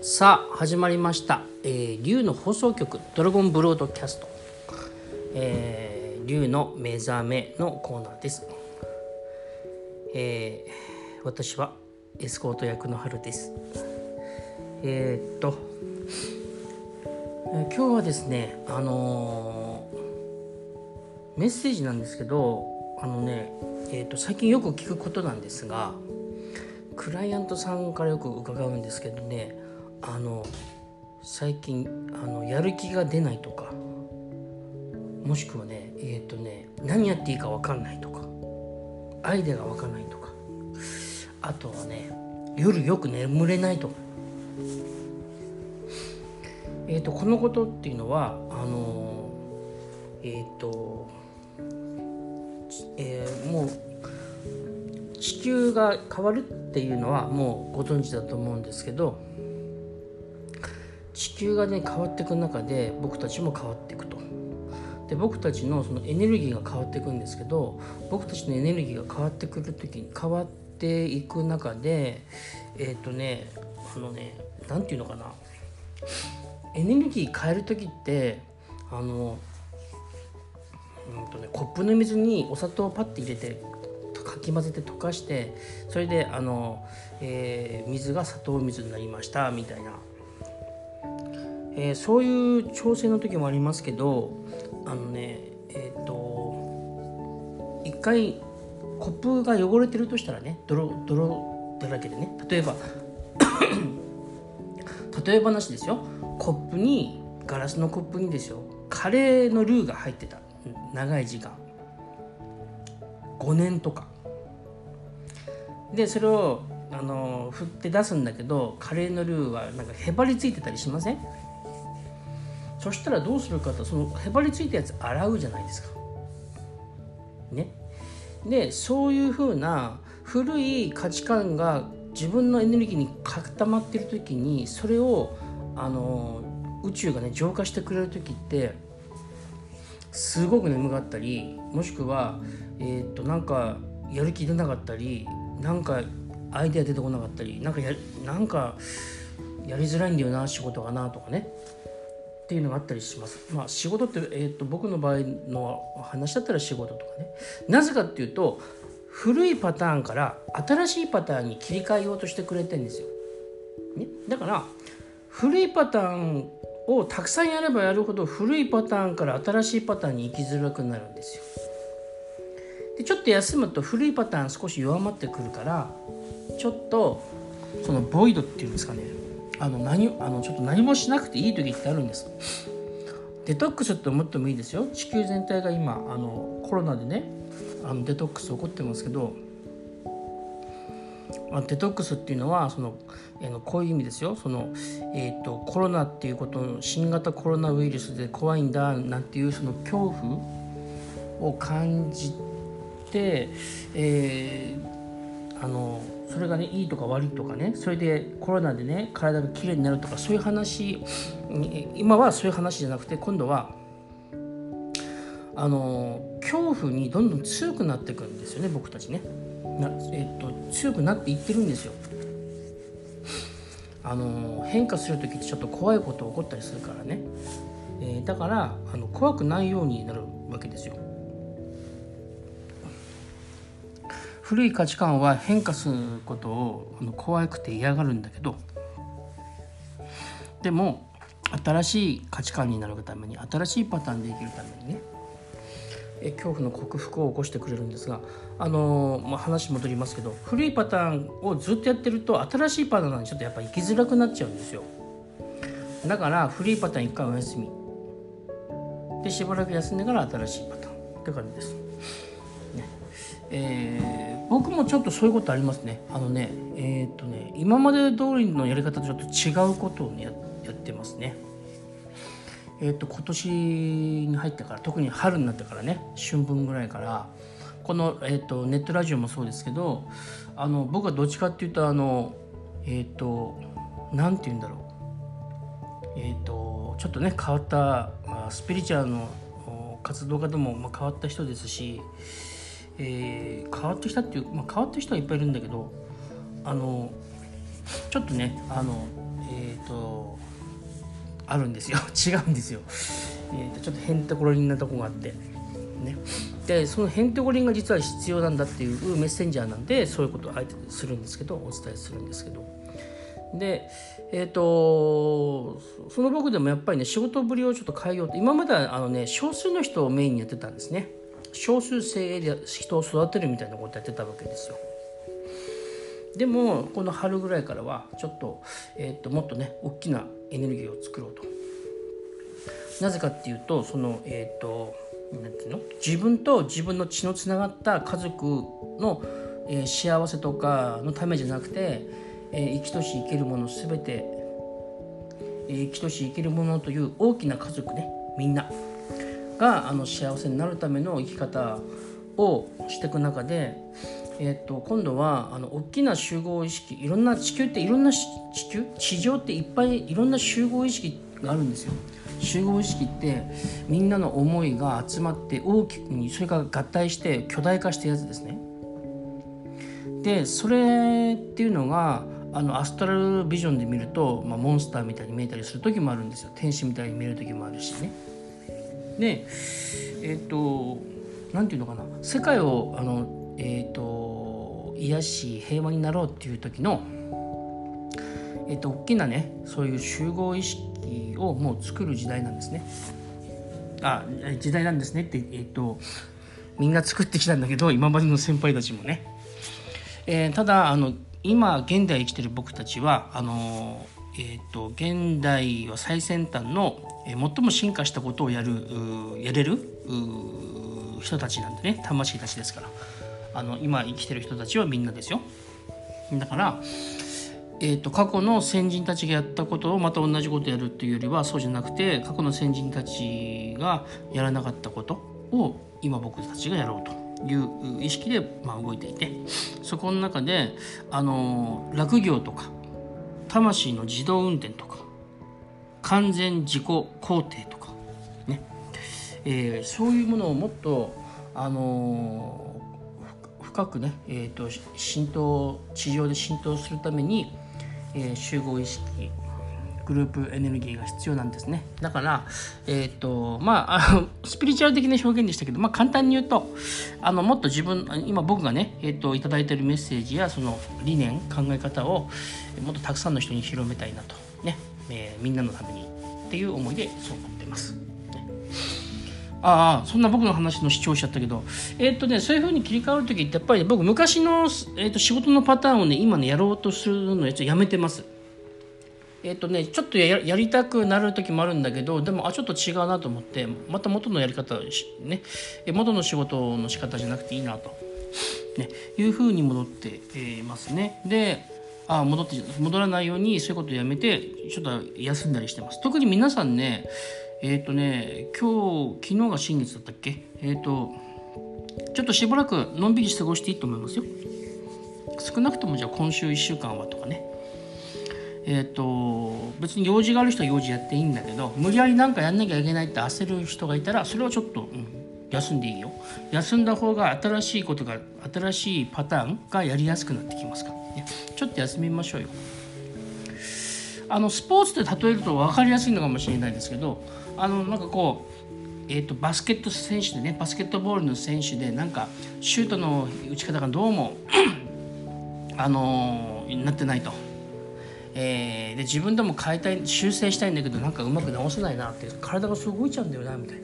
さあ始まりました「えー、竜の放送局ドラゴンブロードキャスト」えー、竜の目覚めのコーナーです、えー、私はエスコート役の春です。えー、っと、えー、今日はですねあのー、メッセージなんですけどあのねえー、と最近よく聞くことなんですがクライアントさんからよく伺うんですけどねあの最近あのやる気が出ないとかもしくはねえっ、ー、とね何やっていいか分かんないとかアイデアが分かんないとかあとはね夜よく眠れないとか。え、ー、とこのことっていうのはあのえっ、ー、とえー、もう地球が変わるっていうのはもうご存知だと思うんですけど球がね変わっていく中で僕たちも変わっていくと。で僕たちのそのエネルギーが変わっていくんですけど僕たちのエネルギーが変わってくる時に変わっていく中でえっ、ー、とねあのね何て言うのかなエネルギー変える時ってあのうんとねコップの水にお砂糖をパッて入れてかき混ぜて溶かしてそれであの、えー、水が砂糖水になりましたみたいなえー、そういう調整の時もありますけどあのねえっ、ー、と一回コップが汚れてるとしたらね泥泥だらけでね例えば 例え話ですよ。コップにガラスのコップにですよ。カレーのルーが入ってた。長い時間。5年とか。でそれをあの振って出すんだけどカレーのルーはなんかへばりついてたりしません？そしたらどうするかとそのへばりついたやつ洗うじゃないですか。ね。でそういうふうな古い価値観が自分のエネルギーに固まってる時にそれをあの宇宙がね浄化してくれる時ってすごく眠かったりもしくはえっ、となんかやる気出なかったりなんかアイデア出てこなかったりなんかやなんかやりづらいんだよな仕事がなとかねっていうのがあったりします。まあ、仕事って、えーと、僕の場合の話だったら仕事とかね。なぜかっていうと古いパターンから新しいパターンに切り替えようとしてくれてるんですよ。ね、だから古いパターンをたくさんやればやるほど古いパターンから新しいパターンに行きづらくなるんですよ。でちょっと休むと古いパターン少し弱まってくるからちょっとそのボイドっていうんですかねあの何あのちょっと何もしなくていい時ってあるんです。デトックスって思ってもいいですよ。地球全体が今あのコロナでねあのデトックス起こってますけどまあデトックスっていうのはその、えのこういう意味ですよ。その、えーと、コロナっていうこと新型コロナウイルスで怖いんだなんていうその恐怖を感じて、えー、あのそれがねいいとか悪いとかねそれでコロナでね体がきれいになるとかそういう話今はそういう話じゃなくて今度はあの恐怖にどんどん強くなっていくんですよね僕たちね。な、えっと、強くなっていってるんですよ。あの変化する時ってちょっと怖いこと起こったりするからね、えー、だからあの怖くないようになるわけですよ。古い価値観は変化することを怖くて嫌がるんだけどでも新しい価値観になるために新しいパターンで生きるためにねえ恐怖の克服を起こしてくれるんですがあの、まあ、話戻りますけど古いパターンをずっとやってると新しいパターンにちょっとやっぱ生きづらくなっちゃうんですよ。だから古いパターン一回お休み。でしばらく休んでから新しいパターンって感じです、えー僕もちょっとそういうことありますね。あのねえっ、とね今まで通りのやり方とちょっと違うことをねやってますね。えっ、と今年に入ってから特に春になってからね春分ぐらいからこの、えーと、ネットラジオもそうですけどあの僕はどっちかっていうとあのえっ、と何て言うんだろう。えっ、とちょっとね変わった、まあ、スピリチュアルの活動家でも、ま、変わった人ですしえー、変わってきたっていう、まあ、変わってる人はいっぱいいるんだけどあのちょっとねあの、えーとあるんですよ。違うんですよ、えーと、ちょっとへんてこりんなとこがあってね。でそのへんてこりんが実は必要なんだっていうメッセンジャーなんでそういうことをあえてするんですけどお伝えするんですけど。でえっ、ー、とその僕でもやっぱりね仕事ぶりをちょっと変えようと今まではあのね少数の人をメインにやってたんですね。少数精鋭で人を育てるみたいなことやってたわけですよ。でもこの春ぐらいからはちょっと,、えーと、もっとね大きなエネルギーを作ろうと。なぜかっていうとそのえっ、となんていうの？自分と自分の血のつながった家族の、えー、幸せとかのためじゃなくて、えー、生きとし生けるもの全て、えー、生きとし生けるものという大きな家族ねみんな。があの幸せになるための生き方をしていく中で、えー、と今度はあの大きな集合意識いろんな地球っていろんな地球？地上っていっぱいいろんな集合意識があるんですよ。集合意識ってみんなの思いが集まって大きくにそれが合体して巨大化したやつですね。でそれっていうのがあのアストラルビジョンで見ると、まあ、モンスターみたいに見えたりする時もあるんですよ天使みたいに見える時もあるしね。でえっ、ー、と何て言うのかな世界をあの、え、ー、と癒し平和になろうっていう時のえっ、と大きなねそういう集合意識をもう作る時代なんですね。あ時代なんですねって、えっと、みんな作ってきたんだけど今までの先輩たちもね。えー、ただあの今現代生きてる僕たちはあのえーと、現代は最先端の、えー、最も進化したことをやるやれる人たちなんでね。魂たちですから。あの今生きてる人たちはみんなですよ。だからえーと、過去の先人たちがやったことをまた同じことやるっていうよりはそうじゃなくて過去の先人たちがやらなかったことを今僕たちがやろうという意識で、まあ、動いていて。そこの中であの落業とか魂の自動運転とか完全自己肯定とかね、えー、そういうものをもっとあの深くね、えーと浸透地上で浸透するためにえー、集合意識グループエネルギーが必要なんですね。だからえっ、ー、とまああ スピリチュアル的な表現でしたけど、まあ、簡単に言うとあのもっと自分今僕がね、えーと、いただいてるメッセージやその理念考え方をもっとたくさんの人に広めたいなとね、えー、みんなのためにっていう思いでそう思ってます。ああそんな僕の話の主張しちゃったけどえっ、とねそういうふうに切り替わる時ってやっぱり僕昔の、えーと、仕事のパターンをね今ねやろうとするのやつやめてます。えっ、とねちょっとやりたくなる時もあるんだけどでもあちょっと違うなと思ってまた元のやり方ね元の仕事の仕方じゃなくていいなと、ね、いうふうに戻っていますね。であ戻って戻らないようにそういうことをやめてちょっと休んだりしてます。特に皆さんねえっ、ー、とね今日昨日が新月だったっけ？えっ、とちょっとしばらくのんびり過ごしていいと思いますよ。少なくともじゃあ今週1週間はとかね。えっ、ー、と別に用事がある人は用事やっていいんだけど無理やり何かやんなきゃいけないって焦る人がいたらそれはちょっと、うん、休んでいいよ。休んだ方が新しいことが新しいパターンがやりやすくなってきますから。ねちょっと休みましょうよ。あのスポーツで例えると分かりやすいのかもしれないですけどあのなんかこう、えーと、バスケット選手でねバスケットボールの選手でなんかシュートの打ち方がどうもあのなってないと。えー、で自分でも変えたい修正したいんだけどなんかうまく直せないなって体がすごい動いちゃうんだよなみたいな。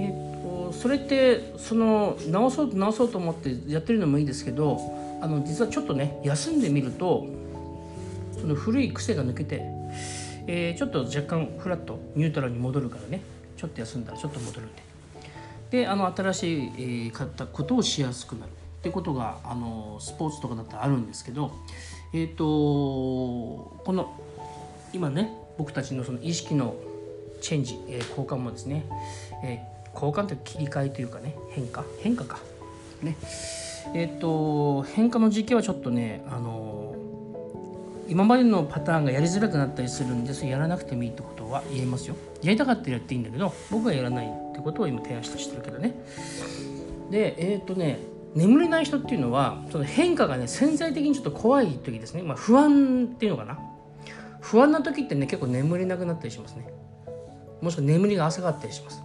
えーと、それってその直そうと直そうと思ってやってるのもいいですけどあの実はちょっとね休んでみるとその古い癖が抜けてえー、ちょっと若干フラットニュートラルに戻るからねちょっと休んだらちょっと戻るんでであの新しい、えー、ことをしやすくなるってことがあのスポーツとかだったらあるんですけどえっ、ー、とこの今ね僕たちのその意識のチェンジ、えー、交換もですね、えー、交換って切り替えというかね変化変化か。ね。えっ、ー、と変化の時期はちょっとねあの今までのパターンがやりづらくなったりするんでそれやらなくてもいいってことは言えますよ。やりたかったらやっていいんだけど僕はやらないってことを今提案してるけどね。でえっ、とね眠れない人っていうのはその変化がね潜在的にちょっと怖い時ですね、まあ、不安っていうのかな。不安な時ってね結構眠れなくなったりしますね。もしくは眠りが浅かったりします。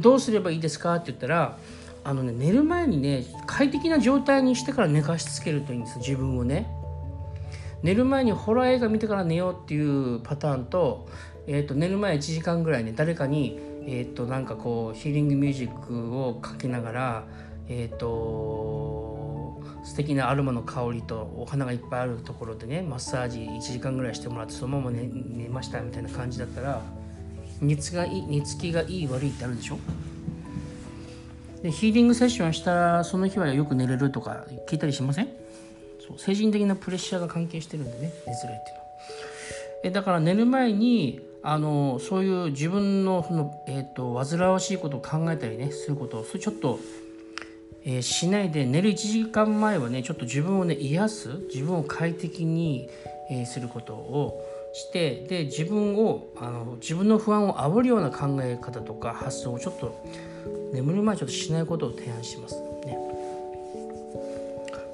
どうすればいいですかって言ったらあのね寝る前にね快適な状態にしてから寝かしつけるといいんです。自分をね。寝る前にホラー映画見てから寝ようっていうパターンと,、えー、と寝る前1時間ぐらいね誰かに、えー、となんかこうヒーリングミュージックをかけながらえっ、ー、と素敵なアロマの香りとお花がいっぱいあるところでねマッサージ1時間ぐらいしてもらってそのまま寝寝ましたみたいな感じだったら寝つがいい寝つきがいい悪いってあるでしょ？でヒーリングセッションしたらその日はよく寝れるとか聞いたりしません？そう精神的なプレッシャーが関係してるんでね寝づらいっていうの。はえだから寝る前にあのそういう自分のその、えーと、煩わしいことを考えたりねすることをそれちょっと、えー、しないで寝る1時間前はねちょっと自分をね癒す自分を快適に、えー、することをしてで自分をあの自分の不安を煽るような考え方とか発想をちょっと眠る前ちょっとしないことを提案しますね。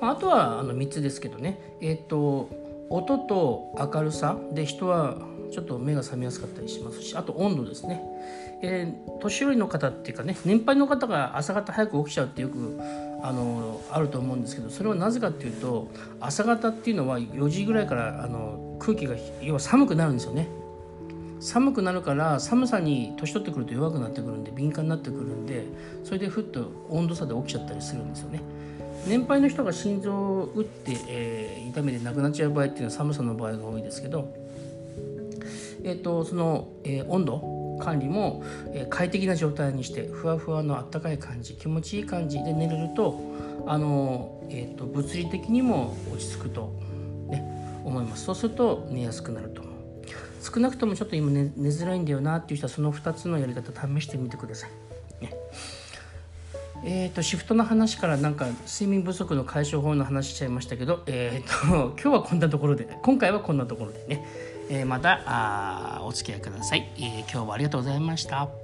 あとはあの3つですけどねえっ、と音と明るさで人はちょっと目が覚めやすかったりしますしあと温度ですね、えー、年寄りの方っていうかね年配の方が朝方早く起きちゃうってよくあのあると思うんですけどそれはなぜかっていうと朝方っていうのは4時ぐらいからあの空気が要は寒くなるんですよね。寒くなるから寒さに年取ってくると弱くなってくるんで敏感になってくるんでそれでふっと温度差で起きちゃったりするんですよね。年配の人が心臓を打って、えー、痛めて亡くなっちゃう場合っていうのは寒さの場合が多いですけど、えーと、その、えー、温度管理も、えー、快適な状態にしてふわふわのあったかい感じ気持ちいい感じで寝れるとあの、えーと、物理的にも落ち着くと、ね、思いますそうすると寝やすくなると少なくともちょっと今寝寝づらいんだよなっていう人はその2つのやり方試してみてください。えーと、シフトの話からなんか睡眠不足の解消法の話しちゃいましたけど、えーと、今日はこんなところで今回はこんなところでね、えー、またあお付き合いください、えー、今日はありがとうございました。